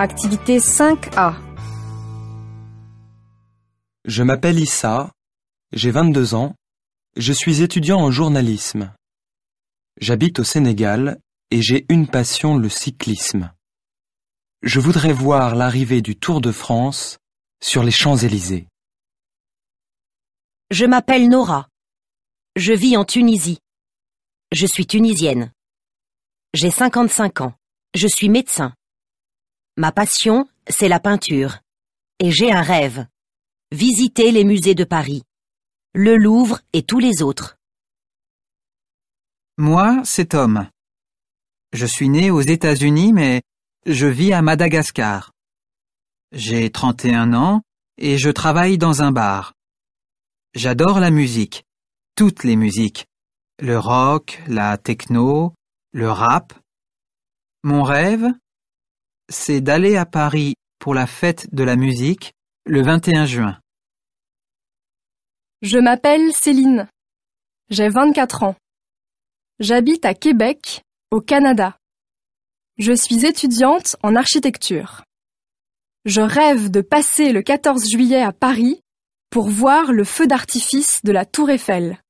Activité 5A. Je m'appelle Issa, j'ai 22 ans, je suis étudiant en journalisme. J'habite au Sénégal et j'ai une passion, le cyclisme. Je voudrais voir l'arrivée du Tour de France sur les Champs-Élysées. Je m'appelle Nora. Je vis en Tunisie. Je suis tunisienne. J'ai 55 ans. Je suis médecin. Ma passion, c'est la peinture. Et j'ai un rêve. Visiter les musées de Paris. Le Louvre et tous les autres. Moi, c'est Tom. Je suis né aux États-Unis, mais je vis à Madagascar. J'ai 31 ans et je travaille dans un bar. J'adore la musique, toutes les musiques, le rock, la techno, le rap. Mon rêve, c'est d'aller à Paris pour la fête de la musique le 21 juin. Je m'appelle Céline. J'ai 24 ans. J'habite à Québec, au Canada. Je suis étudiante en architecture. Je rêve de passer le 14 juillet à Paris pour voir le feu d'artifice de la Tour Eiffel.